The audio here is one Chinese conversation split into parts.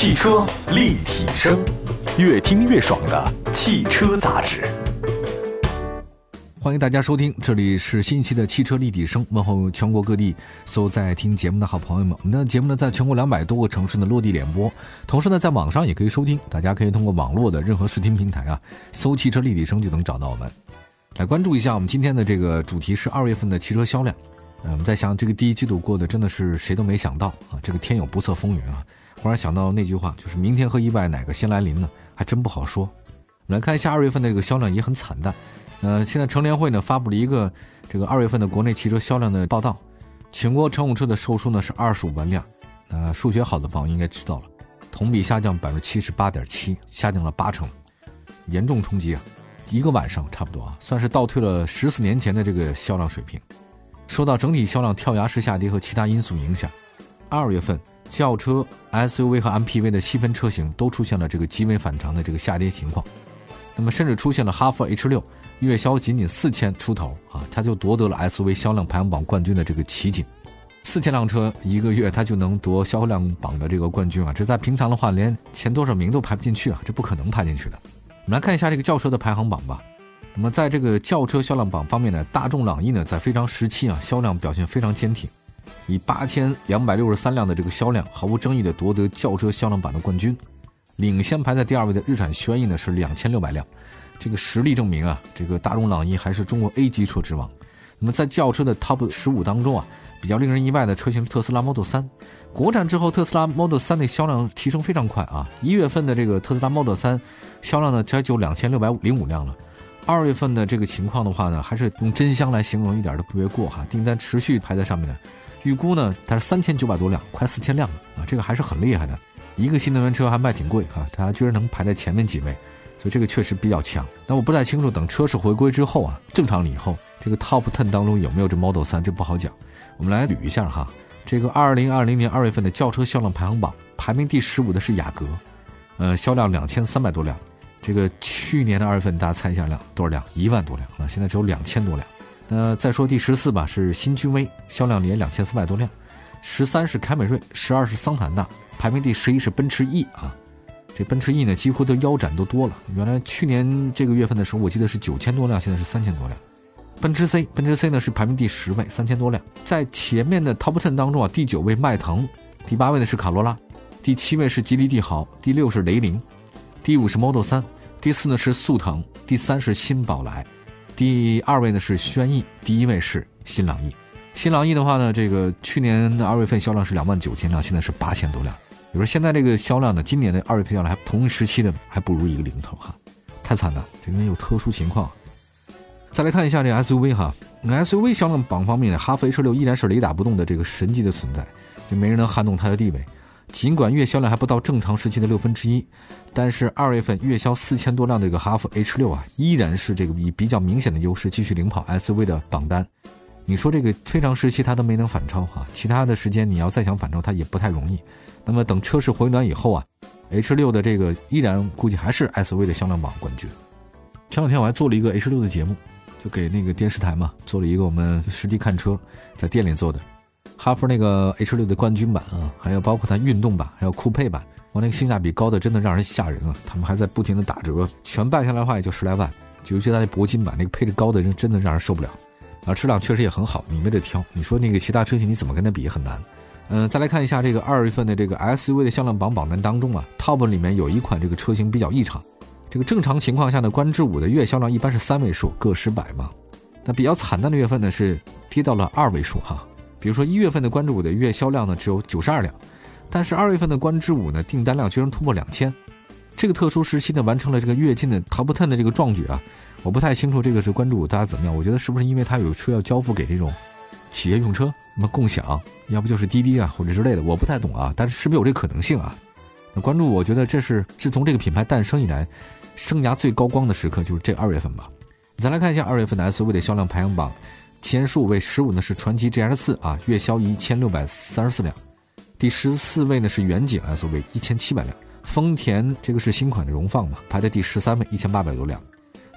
汽车立体声，越听越爽的汽车杂志。欢迎大家收听，这里是新一期的汽车立体声，问候全国各地所有在听节目的好朋友们。我们的节目呢，在全国两百多个城市的落地联播，同时呢，在网上也可以收听。大家可以通过网络的任何视听平台啊，搜“汽车立体声”就能找到我们。来关注一下我们今天的这个主题是二月份的汽车销量。嗯，我们在想这个第一季度过得真的是谁都没想到啊！这个天有不测风云啊！忽然想到那句话，就是明天和意外哪个先来临呢？还真不好说。我们来看一下二月份的这个销量也很惨淡。呃，现在乘联会呢发布了一个这个二月份的国内汽车销量的报道，全国乘用车的售出呢是二十五万辆。呃，数学好的朋友应该知道了，同比下降百分之七十八点七，下降了八成，严重冲击啊！一个晚上差不多啊，算是倒退了十四年前的这个销量水平。受到整体销量跳崖式下跌和其他因素影响，二月份轿车、SUV 和 MPV 的细分车型都出现了这个极为反常的这个下跌情况。那么，甚至出现了哈弗 H 六月销仅仅四千出头啊，它就夺得了 SUV 销量排行榜冠军的这个奇景。四千辆车一个月，它就能夺销量榜的这个冠军啊！这在平常的话，连前多少名都排不进去啊！这不可能排进去的。我们来看一下这个轿车的排行榜吧。那么，在这个轿车销量榜方面呢，大众朗逸呢在非常时期啊，销量表现非常坚挺，以八千两百六十三辆的这个销量，毫无争议的夺得轿车销量榜的冠军。领先排在第二位的日产轩逸呢是两千六百辆，这个实力证明啊，这个大众朗逸还是中国 A 级车之王。那么在轿车的 Top 十五当中啊，比较令人意外的车型是特斯拉 Model 3。国产之后，特斯拉 Model 3的销量提升非常快啊，一月份的这个特斯拉 Model 3销量呢才就两千六百零五辆了。二月份的这个情况的话呢，还是用真香来形容一点都不为过哈。订单持续排在上面的，预估呢它是三千九百多辆，快四千辆了啊，这个还是很厉害的。一个新能源车还卖挺贵啊，它居然能排在前面几位，所以这个确实比较强。但我不太清楚，等车市回归之后啊，正常了以后，这个 Top Ten 当中有没有这 Model 3，这不好讲。我们来捋一下哈，这个二零二零年二月份的轿车销量排行榜，排名第十五的是雅阁，呃，销量两千三百多辆。这个去年的二月份，大家猜一下量多少辆？一万多辆啊！现在只有两千多辆。那再说第十四吧，是新君威，销量也两千四百多辆。十三是凯美瑞，十二是桑塔纳，排名第十一是奔驰 E 啊。这奔驰 E 呢，几乎都腰斩都多了。原来去年这个月份的时候，我记得是九千多辆，现在是三千多辆。奔驰 C，奔驰 C 呢是排名第十位，三千多辆。在前面的 Top Ten 当中啊，第九位迈腾，第八位呢是卡罗拉，第七位是吉利帝豪，第六是雷凌。第五是 Model 3，第四呢是速腾，第三是新宝来，第二位呢是轩逸，第一位是新朗逸。新朗逸的话呢，这个去年的二月份销量是两万九千辆，现在是八千多辆。比如说现在这个销量呢，今年的二月份销量还同一时期的还不如一个零头哈，太惨了，这因为有特殊情况。再来看一下这 SUV 哈，SUV 销量榜方面呢，哈弗 H 六依然是雷打不动的这个神级的存在，就没人能撼动它的地位。尽管月销量还不到正常时期的六分之一，但是二月份月销四千多辆的这个哈弗 H 六啊，依然是这个以比较明显的优势继续领跑 SUV 的榜单。你说这个非常时期它都没能反超哈，其他的时间你要再想反超它也不太容易。那么等车市回暖以后啊，H 六的这个依然估计还是 SUV 的销量榜冠军。前两天我还做了一个 H 六的节目，就给那个电视台嘛做了一个我们实地看车，在店里做的。哈弗那个 H 六的冠军版啊，还有包括它运动版，还有酷配版，我那个性价比高的真的让人吓人啊！他们还在不停的打折，全办下来的话也就十来万。尤其它那铂金版那个配置高的人真的让人受不了。啊，质量确实也很好，你没得挑。你说那个其他车型你怎么跟它比很难。嗯，再来看一下这个二月份的这个 SUV 的销量榜榜单当中啊，Top 里面有一款这个车型比较异常。这个正常情况下呢，观致五的月销量一般是三位数，个十百嘛。那比较惨淡的月份呢是跌到了二位数哈。比如说一月份的关注五的月销量呢只有九十二辆，但是二月份的观致五呢订单量居然突破两千，这个特殊时期呢完成了这个跃进的 Top Ten 的这个壮举啊！我不太清楚这个是关注大家怎么样？我觉得是不是因为它有车要交付给这种企业用车，什么共享，要不就是滴滴啊或者之类的，我不太懂啊，但是是不是有这可能性啊？那关注我觉得这是自从这个品牌诞生以来，生涯最高光的时刻就是这二月份吧。再来看一下二月份的 SUV 的销量排行榜。前十五位，十五呢是传祺 GS 四啊，月销一千六百三十四辆。第十四位呢是远景 SUV 一千七百辆。丰田这个是新款的荣放嘛，排在第十三位一千八百多辆。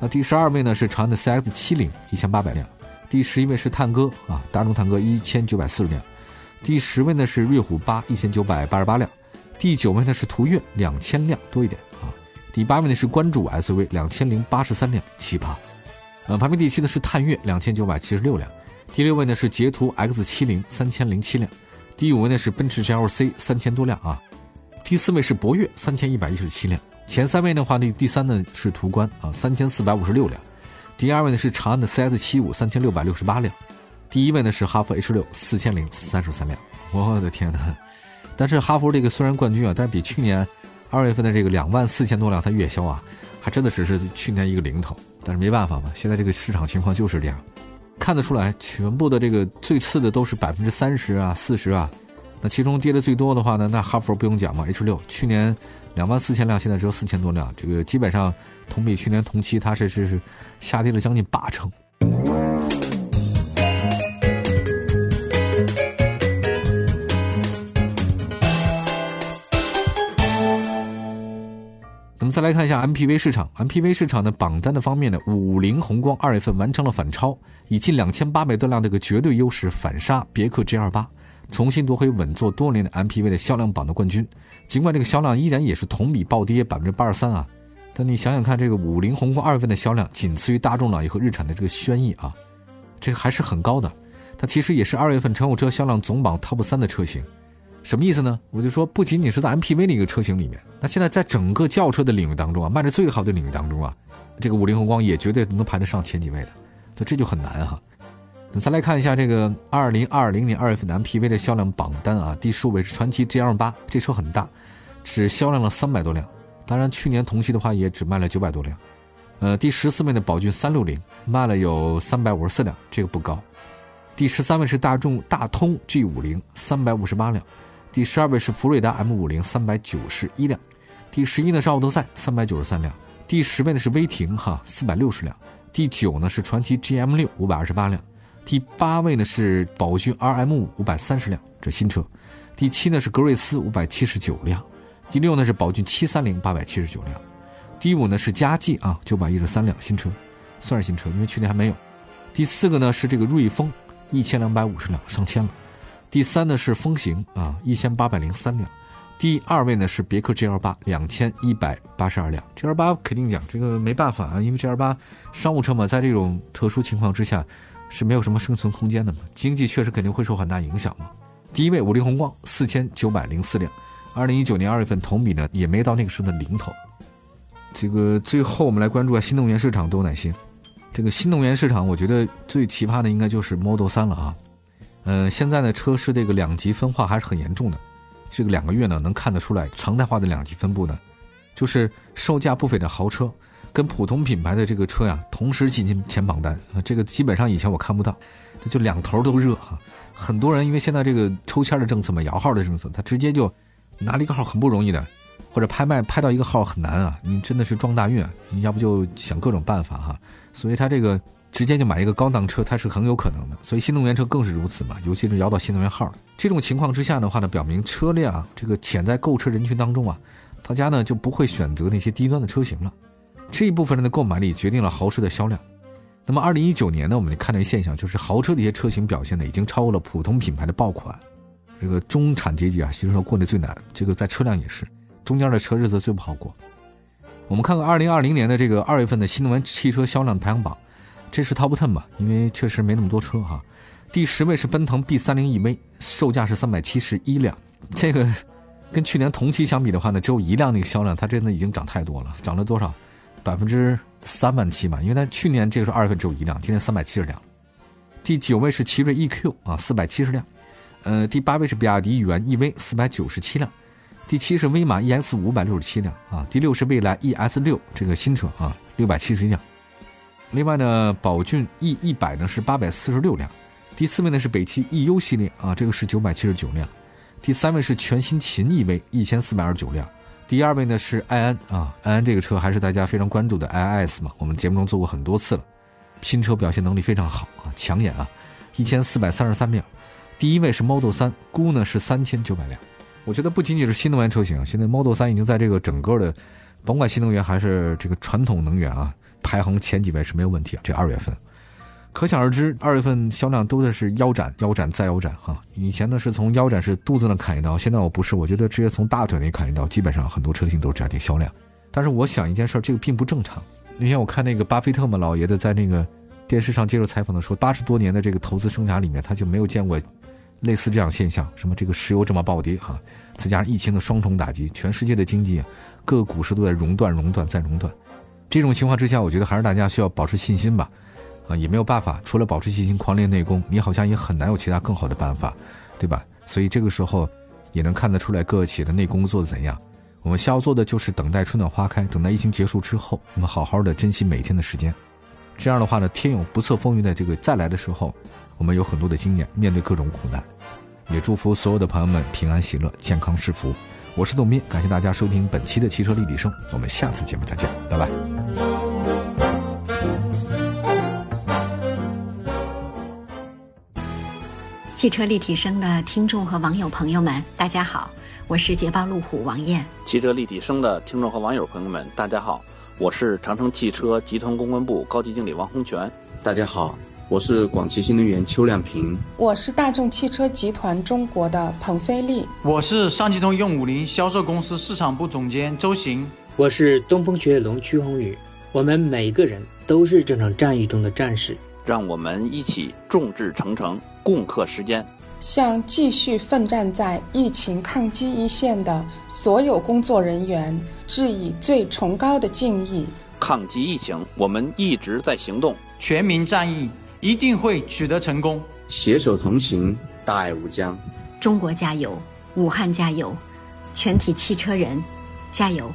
那第十二位呢是长安的 CX 七零一千八百辆。第十一位是探歌啊，大众探歌一千九百四十辆。第十位呢是瑞虎八一千九百八十八辆。第九位呢是途岳，两千辆多一点啊。第八位呢是关注 SUV，两千零八十三辆，奇葩。呃，排名第七的是探岳，两千九百七十六辆。第六位呢是捷途 X 七零，三千零七辆。第五位呢是奔驰 GLC，三千多辆啊。第四位是博越，三千一百一十七辆。前三位的话呢，第三呢是途观啊，三千四百五十六辆。第二位呢是长安的 CS 七五，三千六百六十八辆。第一位呢是哈弗 H 六，四千零三十三辆。我的天哪！但是哈弗这个虽然冠军啊，但是比去年二月份的这个两万四千多辆它月销啊，还真的只是去年一个零头。但是没办法嘛，现在这个市场情况就是这样。看得出来，全部的这个最次的都是百分之三十啊、四十啊。那其中跌的最多的话呢，那哈佛不用讲嘛，H 六去年两万四千辆，现在只有四千多辆，这个基本上同比去年同期它是是是下跌了将近八成。再来看一下 MPV 市场，MPV 市场的榜单的方面呢，五菱宏光二月份完成了反超，以近两千八百多辆这个绝对优势反杀别克 GL8，重新夺回稳坐多年的 MPV 的销量榜的冠军。尽管这个销量依然也是同比暴跌百分之八十三啊，但你想想看，这个五菱宏光二月份的销量仅次于大众朗逸和日产的这个轩逸啊，这个还是很高的。它其实也是二月份乘用车销量总榜 TOP 三的车型。什么意思呢？我就说，不仅仅是在 MPV 那个车型里面，那现在在整个轿车的领域当中啊，卖的最好的领域当中啊，这个五菱宏光也绝对能排得上前几位的，所以这就很难哈。那再来看一下这个二零二零年二月份的 MPV 的销量榜单啊，第十五位是传祺 GL 八，这车很大，只销量了三百多辆，当然去年同期的话也只卖了九百多辆。呃，第十四位的宝骏三六零卖了有三百五十四辆，这个不高。第十三位是大众大通 G 五零，三百五十八辆。第十二位是福瑞达 M 五零，三百九十一辆；第十一呢是奥德赛，三百九十三辆；第十位呢是威霆，哈，四百六十辆；第九呢是传祺 GM 六，五百二十八辆；第八位呢是宝骏 RM 五，五百三十辆，这新车；第七呢是格瑞斯，五百七十九辆；第六呢是宝骏七三零，八百七十九辆；第五呢是佳绩啊，九百一十三辆新车，算是新车，因为去年还没有；第四个呢是这个瑞风，一千两百五十辆，上千了。第三呢是风行啊，一千八百零三辆；第二位呢是别克 GL 八，两千一百八十二辆。GL 八肯定讲这个没办法啊，因为 GL 八商务车嘛，在这种特殊情况之下是没有什么生存空间的嘛，经济确实肯定会受很大影响嘛。第一位五菱宏光四千九百零四辆，二零一九年二月份同比呢也没到那个时候的零头。这个最后我们来关注下新能源市场都有哪些？这个新能源市场，我觉得最奇葩的应该就是 Model 三了啊。嗯，现在呢，车市这个两极分化还是很严重的。这个两个月呢，能看得出来常态化的两极分布呢，就是售价不菲的豪车跟普通品牌的这个车呀，同时挤进前榜单。这个基本上以前我看不到，就两头都热哈。很多人因为现在这个抽签的政策嘛，摇号的政策，他直接就拿了一个号很不容易的，或者拍卖拍到一个号很难啊。你真的是撞大运，你要不就想各种办法哈。所以他这个。直接就买一个高档车，它是很有可能的，所以新能源车更是如此嘛，尤其是摇到新能源号这种情况之下的话呢，表明车辆这个潜在购车人群当中啊，大家呢就不会选择那些低端的车型了，这一部分人的购买力决定了豪车的销量。那么，二零一九年呢，我们看到一个现象，就是豪车的一些车型表现呢，已经超过了普通品牌的爆款。这个中产阶级啊，其实说过得最难，这个在车辆也是，中间的车日子最不好过。我们看看二零二零年的这个二月份的新能源汽车销量排行榜。这是 Top Ten 吧？因为确实没那么多车哈。第十位是奔腾 B 三零 EV，售价是三百七十一辆。这个跟去年同期相比的话呢，只有一辆那个销量，它真的已经涨太多了，涨了多少？百分之三万七嘛。因为它去年这个时候二月份只有一辆，今年三百七十辆。第九位是奇瑞 EQ 啊，四百七十辆。呃，第八位是比亚迪元 EV，四百九十七辆。第七是威马 ES 五百六十七辆啊。第六是蔚来 ES 六这个新车啊，六百七十一辆。另外呢，宝骏 E 一百呢是八百四十六辆，第四位呢是北汽 EU 系列啊，这个是九百七十九辆，第三位是全新秦 EV 一千四百二十九辆，第二位呢是埃安啊，埃安这个车还是大家非常关注的 iiS 嘛，我们节目中做过很多次了，新车表现能力非常好啊，抢眼啊，一千四百三十三辆，第一位是 Model 三，估呢是三千九百辆，我觉得不仅仅是新能源车型啊，现在 Model 三已经在这个整个的，甭管新能源还是这个传统能源啊。排行前几位是没有问题啊！这二月份，可想而知，二月份销量都的是腰斩、腰斩再腰斩哈。以前呢是从腰斩是肚子那砍一刀，现在我不是，我觉得直接从大腿那砍一刀，基本上很多车型都是这样的销量。但是我想一件事，这个并不正常。那天我看那个巴菲特嘛，老爷子在那个电视上接受采访的时候，八十多年的这个投资生涯里面，他就没有见过类似这样现象，什么这个石油这么暴跌哈，再加上疫情的双重打击，全世界的经济各个股市都在熔断、熔断再熔断。这种情况之下，我觉得还是大家需要保持信心吧。啊，也没有办法，除了保持信心、狂练内功，你好像也很难有其他更好的办法，对吧？所以这个时候也能看得出来各个企业的内功做的怎样。我们需要做的就是等待春暖花开，等待疫情结束之后，我们好好的珍惜每天的时间。这样的话呢，天有不测风云的这个再来的时候，我们有很多的经验面对各种苦难。也祝福所有的朋友们平安喜乐、健康是福。我是董斌，感谢大家收听本期的汽车立体声，我们下次节目再见，拜拜。汽车立体声的听众和网友朋友们，大家好，我是捷豹路虎王艳。汽车立体声的听众和网友朋友们，大家好，我是长城汽车集团公关部高级经理王洪全。大家好，我是广汽新能源邱亮平。我是大众汽车集团中国的彭飞利。我是上汽通用五菱销售公司市场部总监周行。我是东风雪铁龙曲宏宇。我们每一个人都是这场战役中的战士。让我们一起众志成城。共克时艰，向继续奋战在疫情抗击一线的所有工作人员致以最崇高的敬意。抗击疫情，我们一直在行动，全民战役一定会取得成功。携手同行，大爱无疆。中国加油，武汉加油，全体汽车人加油！